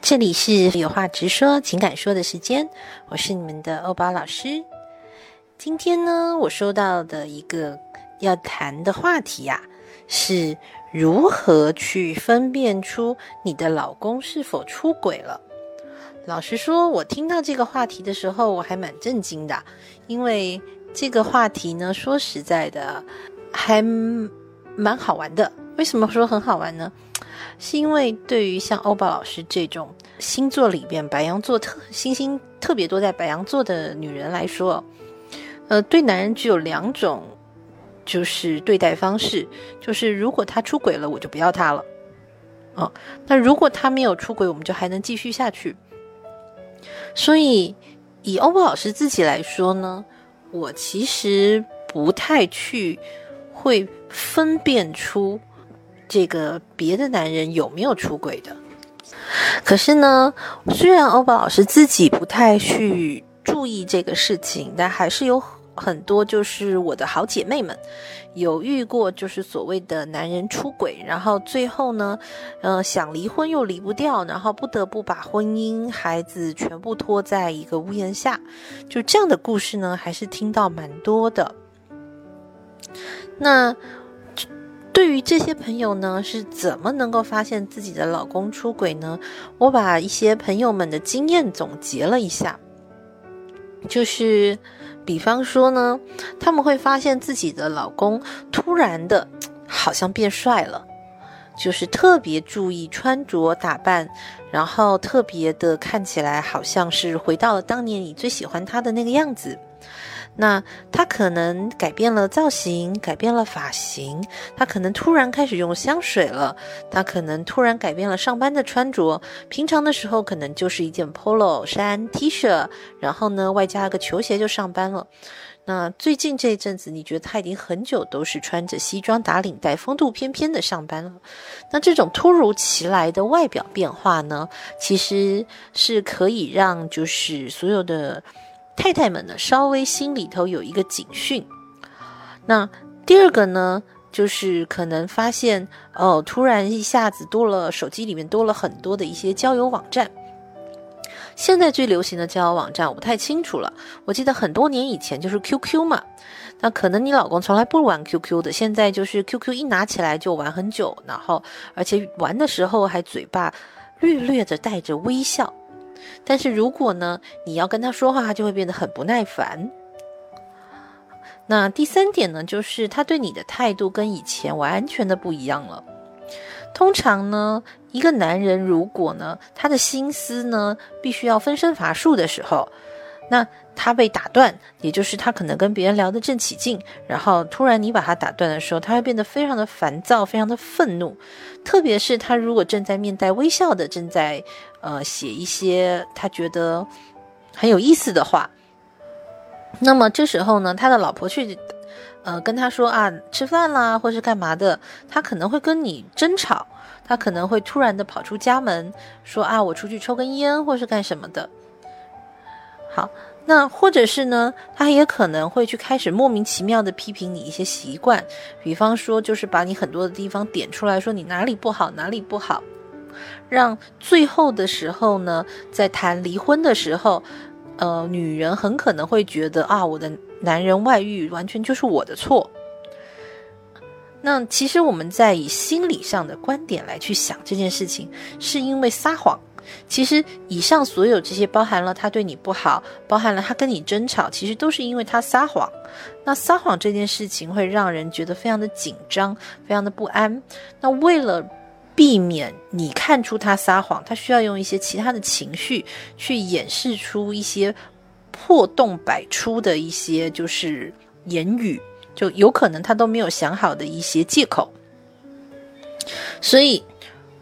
这里是有话直说、情感说的时间，我是你们的欧巴老师。今天呢，我收到的一个要谈的话题呀，是如何去分辨出你的老公是否出轨了。老实说，我听到这个话题的时候，我还蛮震惊的，因为这个话题呢，说实在的，还蛮好玩的。为什么说很好玩呢？是因为对于像欧巴老师这种星座里边白羊座特星星特别多在白羊座的女人来说，呃，对男人只有两种就是对待方式，就是如果他出轨了，我就不要他了，哦，那如果他没有出轨，我们就还能继续下去。所以以欧巴老师自己来说呢，我其实不太去会分辨出。这个别的男人有没有出轨的？可是呢，虽然欧巴老师自己不太去注意这个事情，但还是有很多就是我的好姐妹们有遇过，就是所谓的男人出轨，然后最后呢，呃，想离婚又离不掉，然后不得不把婚姻、孩子全部拖在一个屋檐下，就这样的故事呢，还是听到蛮多的。那。对于这些朋友呢，是怎么能够发现自己的老公出轨呢？我把一些朋友们的经验总结了一下，就是，比方说呢，他们会发现自己的老公突然的，好像变帅了，就是特别注意穿着打扮，然后特别的看起来好像是回到了当年你最喜欢他的那个样子。那他可能改变了造型，改变了发型，他可能突然开始用香水了，他可能突然改变了上班的穿着，平常的时候可能就是一件 polo 衫 T 恤，然后呢外加个球鞋就上班了。那最近这一阵子，你觉得他已经很久都是穿着西装打领带，风度翩翩的上班了。那这种突如其来的外表变化呢，其实是可以让就是所有的。太太们呢，稍微心里头有一个警讯。那第二个呢，就是可能发现哦，突然一下子多了，手机里面多了很多的一些交友网站。现在最流行的交友网站我不太清楚了，我记得很多年以前就是 QQ 嘛。那可能你老公从来不玩 QQ 的，现在就是 QQ 一拿起来就玩很久，然后而且玩的时候还嘴巴略略的带着微笑。但是如果呢，你要跟他说话，他就会变得很不耐烦。那第三点呢，就是他对你的态度跟以前完全的不一样了。通常呢，一个男人如果呢，他的心思呢，必须要分身乏术的时候，那他被打断，也就是他可能跟别人聊得正起劲，然后突然你把他打断的时候，他会变得非常的烦躁，非常的愤怒。特别是他如果正在面带微笑的，正在呃写一些他觉得很有意思的话，那么这时候呢，他的老婆去呃跟他说啊吃饭啦，或是干嘛的，他可能会跟你争吵，他可能会突然的跑出家门说啊我出去抽根烟，或是干什么的。好。那或者是呢，他也可能会去开始莫名其妙的批评你一些习惯，比方说就是把你很多的地方点出来说你哪里不好哪里不好，让最后的时候呢，在谈离婚的时候，呃，女人很可能会觉得啊，我的男人外遇完全就是我的错。那其实我们在以心理上的观点来去想这件事情，是因为撒谎。其实，以上所有这些包含了他对你不好，包含了他跟你争吵，其实都是因为他撒谎。那撒谎这件事情会让人觉得非常的紧张，非常的不安。那为了避免你看出他撒谎，他需要用一些其他的情绪去掩饰出一些破洞百出的一些就是言语，就有可能他都没有想好的一些借口。所以，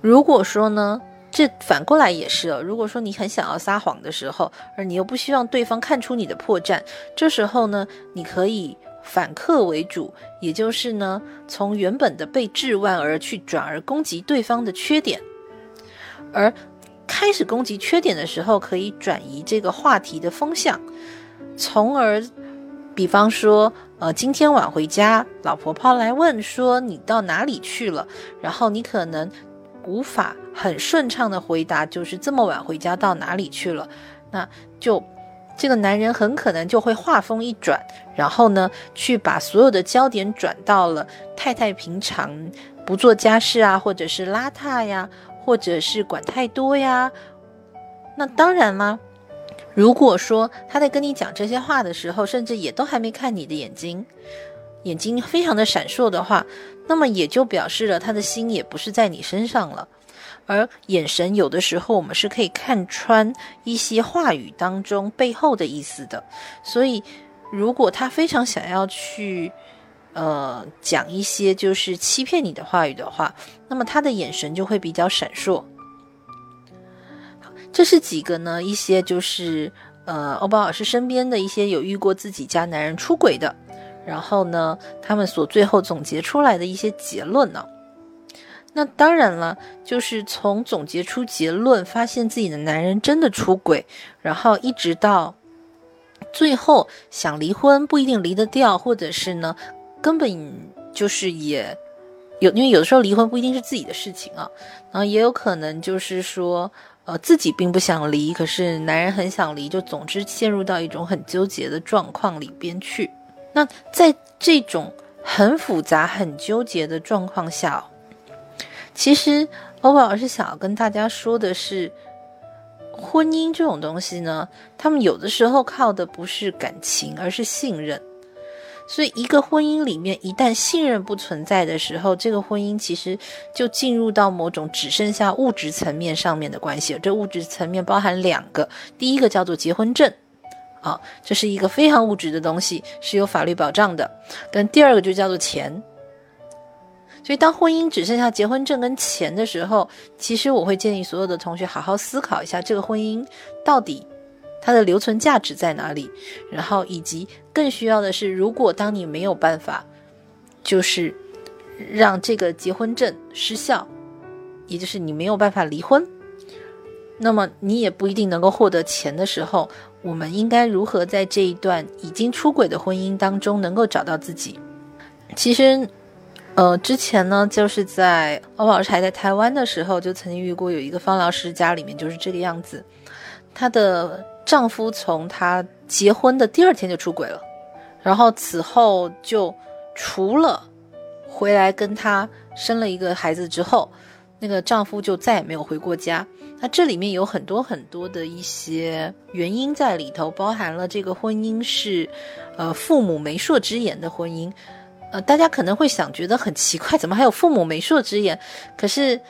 如果说呢？这反过来也是，如果说你很想要撒谎的时候，而你又不希望对方看出你的破绽，这时候呢，你可以反客为主，也就是呢，从原本的被质问而去转而攻击对方的缺点，而开始攻击缺点的时候，可以转移这个话题的风向，从而，比方说，呃，今天晚回家，老婆抛来问说你到哪里去了，然后你可能。无法很顺畅的回答，就是这么晚回家到哪里去了，那就这个男人很可能就会话锋一转，然后呢，去把所有的焦点转到了太太平常不做家事啊，或者是邋遢呀，或者是管太多呀。那当然啦，如果说他在跟你讲这些话的时候，甚至也都还没看你的眼睛，眼睛非常的闪烁的话。那么也就表示了他的心也不是在你身上了，而眼神有的时候我们是可以看穿一些话语当中背后的意思的。所以，如果他非常想要去，呃，讲一些就是欺骗你的话语的话，那么他的眼神就会比较闪烁。这是几个呢？一些就是呃，欧巴老师身边的一些有遇过自己家男人出轨的。然后呢，他们所最后总结出来的一些结论呢？那当然了，就是从总结出结论，发现自己的男人真的出轨，然后一直到最后想离婚不一定离得掉，或者是呢，根本就是也有，因为有的时候离婚不一定是自己的事情啊，然后也有可能就是说，呃，自己并不想离，可是男人很想离，就总之陷入到一种很纠结的状况里边去。那在这种很复杂、很纠结的状况下，其实欧巴老师想要跟大家说的是，婚姻这种东西呢，他们有的时候靠的不是感情，而是信任。所以，一个婚姻里面一旦信任不存在的时候，这个婚姻其实就进入到某种只剩下物质层面上面的关系。这物质层面包含两个，第一个叫做结婚证。这是一个非常物质的东西，是有法律保障的。但第二个就叫做钱。所以，当婚姻只剩下结婚证跟钱的时候，其实我会建议所有的同学好好思考一下，这个婚姻到底它的留存价值在哪里？然后，以及更需要的是，如果当你没有办法，就是让这个结婚证失效，也就是你没有办法离婚，那么你也不一定能够获得钱的时候。我们应该如何在这一段已经出轨的婚姻当中能够找到自己？其实，呃，之前呢，就是在欧老师还在台湾的时候，就曾经遇过有一个方老师家里面就是这个样子，她的丈夫从她结婚的第二天就出轨了，然后此后就除了回来跟她生了一个孩子之后，那个丈夫就再也没有回过家。那这里面有很多很多的一些原因在里头，包含了这个婚姻是，呃，父母媒妁之言的婚姻，呃，大家可能会想觉得很奇怪，怎么还有父母媒妁之言？可是，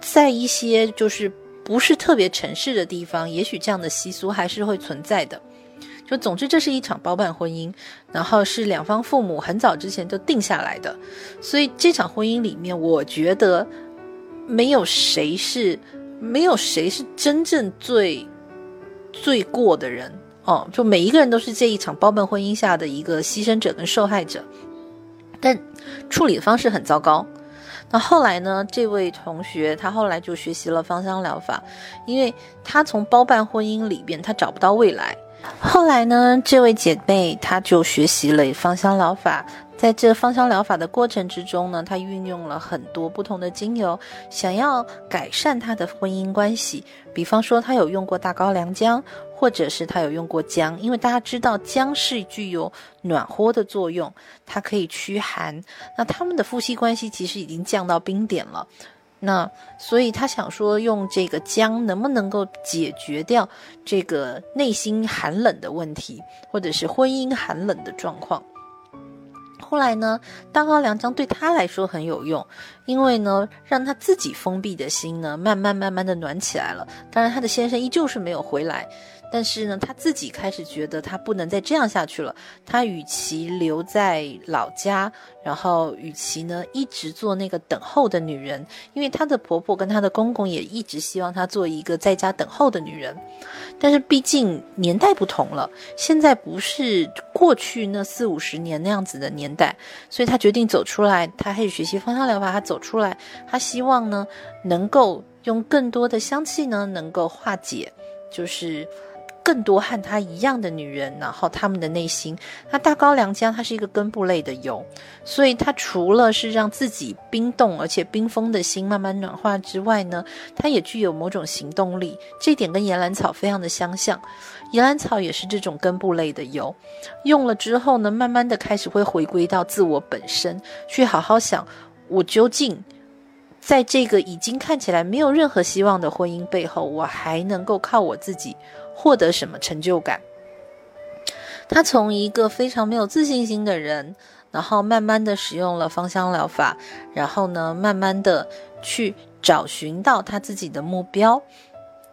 在一些就是不是特别城市的地方，也许这样的习俗还是会存在的。就总之，这是一场包办婚姻，然后是两方父母很早之前就定下来的，所以这场婚姻里面，我觉得没有谁是。没有谁是真正最罪过的人哦，就每一个人都是这一场包办婚姻下的一个牺牲者跟受害者，但处理的方式很糟糕。那后来呢？这位同学他后来就学习了芳香疗法，因为他从包办婚姻里边他找不到未来。后来呢，这位姐妹她就学习了芳香疗法。在这芳香疗法的过程之中呢，他运用了很多不同的精油，想要改善他的婚姻关系。比方说，他有用过大高粱姜，或者是他有用过姜，因为大家知道姜是具有暖和的作用，它可以驱寒。那他们的夫妻关系其实已经降到冰点了。那所以他想说，用这个姜能不能够解决掉这个内心寒冷的问题，或者是婚姻寒冷的状况？后来呢，大高粱将对他来说很有用，因为呢，让他自己封闭的心呢，慢慢慢慢的暖起来了。当然，他的先生依旧是没有回来。但是呢，他自己开始觉得他不能再这样下去了。他与其留在老家，然后与其呢一直做那个等候的女人，因为她的婆婆跟她的公公也一直希望她做一个在家等候的女人。但是毕竟年代不同了，现在不是过去那四五十年那样子的年代，所以她决定走出来。她开始学习芳香疗法，她走出来，她希望呢能够用更多的香气呢能够化解，就是。更多和他一样的女人，然后他们的内心。那大高粱姜它是一个根部类的油，所以它除了是让自己冰冻而且冰封的心慢慢暖化之外呢，它也具有某种行动力。这点跟岩兰草非常的相像。岩兰草也是这种根部类的油，用了之后呢，慢慢的开始会回归到自我本身，去好好想我究竟。在这个已经看起来没有任何希望的婚姻背后，我还能够靠我自己获得什么成就感？他从一个非常没有自信心的人，然后慢慢的使用了芳香疗法，然后呢，慢慢的去找寻到他自己的目标，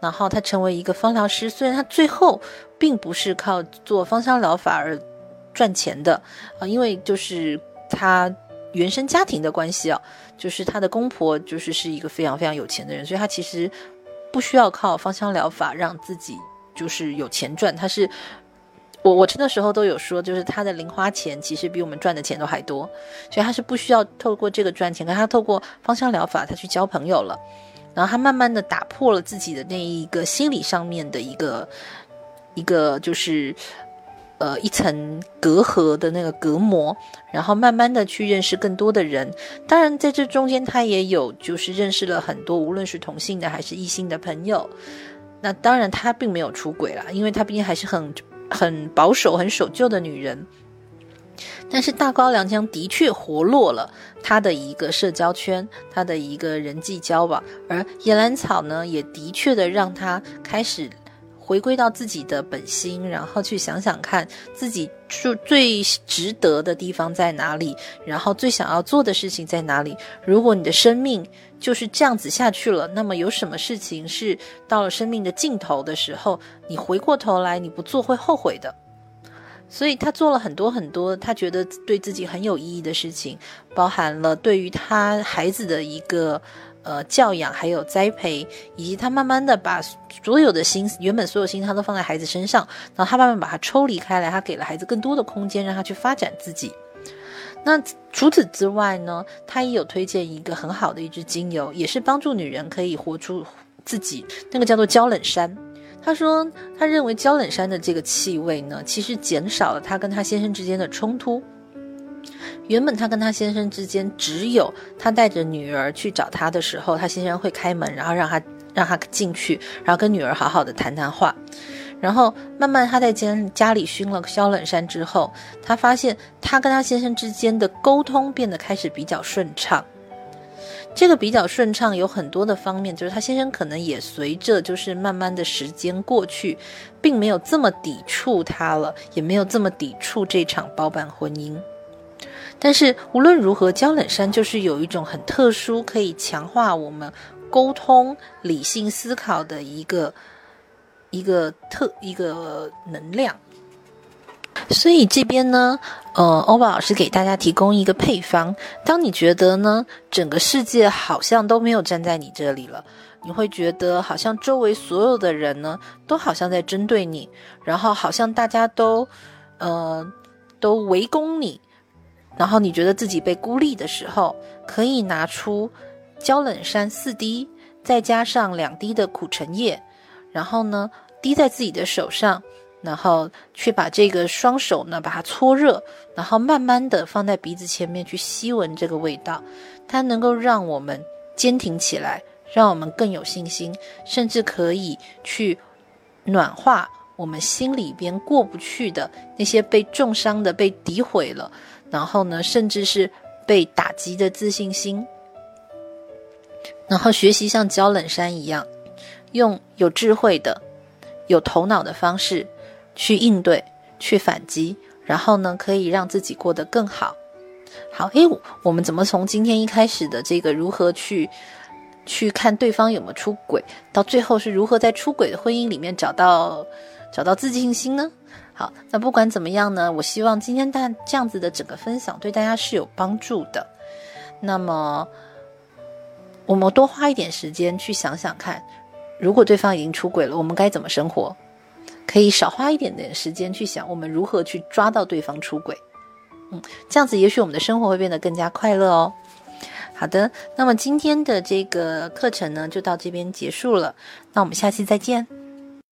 然后他成为一个芳疗师。虽然他最后并不是靠做芳香疗法而赚钱的啊，因为就是他。原生家庭的关系啊，就是他的公婆就是是一个非常非常有钱的人，所以他其实不需要靠芳香疗法让自己就是有钱赚。他是我我那时候都有说，就是他的零花钱其实比我们赚的钱都还多，所以他是不需要透过这个赚钱，可他透过芳香疗法，他去交朋友了，然后他慢慢的打破了自己的那一个心理上面的一个一个就是。呃，一层隔阂的那个隔膜，然后慢慢的去认识更多的人。当然，在这中间，他也有就是认识了很多，无论是同性的还是异性的朋友。那当然，她并没有出轨啦，因为她毕竟还是很很保守、很守旧的女人。但是大高粱江的确活络了他的一个社交圈，他的一个人际交往，而野兰草呢，也的确的让他开始。回归到自己的本心，然后去想想看自己最最值得的地方在哪里，然后最想要做的事情在哪里。如果你的生命就是这样子下去了，那么有什么事情是到了生命的尽头的时候，你回过头来你不做会后悔的。所以他做了很多很多他觉得对自己很有意义的事情，包含了对于他孩子的一个。呃，教养还有栽培，以及他慢慢的把所有的心，原本所有心他都放在孩子身上，然后他慢慢把他抽离开来，他给了孩子更多的空间，让他去发展自己。那除此之外呢，他也有推荐一个很好的一支精油，也是帮助女人可以活出自己，那个叫做焦冷山。他说，他认为焦冷山的这个气味呢，其实减少了他跟他先生之间的冲突。原本他跟他先生之间只有他带着女儿去找他的时候，他先生会开门，然后让他让他进去，然后跟女儿好好的谈谈话。然后慢慢他在家家里熏了萧冷山之后，他发现他跟他先生之间的沟通变得开始比较顺畅。这个比较顺畅有很多的方面，就是他先生可能也随着就是慢慢的时间过去，并没有这么抵触他了，也没有这么抵触这场包办婚姻。但是无论如何，焦冷山就是有一种很特殊，可以强化我们沟通、理性思考的一个一个特一个能量。所以这边呢，呃，欧巴老师给大家提供一个配方。当你觉得呢，整个世界好像都没有站在你这里了，你会觉得好像周围所有的人呢，都好像在针对你，然后好像大家都呃都围攻你。然后你觉得自己被孤立的时候，可以拿出焦冷山四滴，再加上两滴的苦橙叶，然后呢滴在自己的手上，然后去把这个双手呢把它搓热，然后慢慢的放在鼻子前面去吸闻这个味道，它能够让我们坚挺起来，让我们更有信心，甚至可以去暖化我们心里边过不去的那些被重伤的、被诋毁了。然后呢，甚至是被打击的自信心，然后学习像焦冷山一样，用有智慧的、有头脑的方式去应对、去反击，然后呢，可以让自己过得更好。好，诶，我们怎么从今天一开始的这个如何去去看对方有没有出轨，到最后是如何在出轨的婚姻里面找到找到自信心呢？好，那不管怎么样呢，我希望今天大这样子的整个分享对大家是有帮助的。那么，我们多花一点时间去想想看，如果对方已经出轨了，我们该怎么生活？可以少花一点点时间去想，我们如何去抓到对方出轨。嗯，这样子也许我们的生活会变得更加快乐哦。好的，那么今天的这个课程呢，就到这边结束了。那我们下期再见。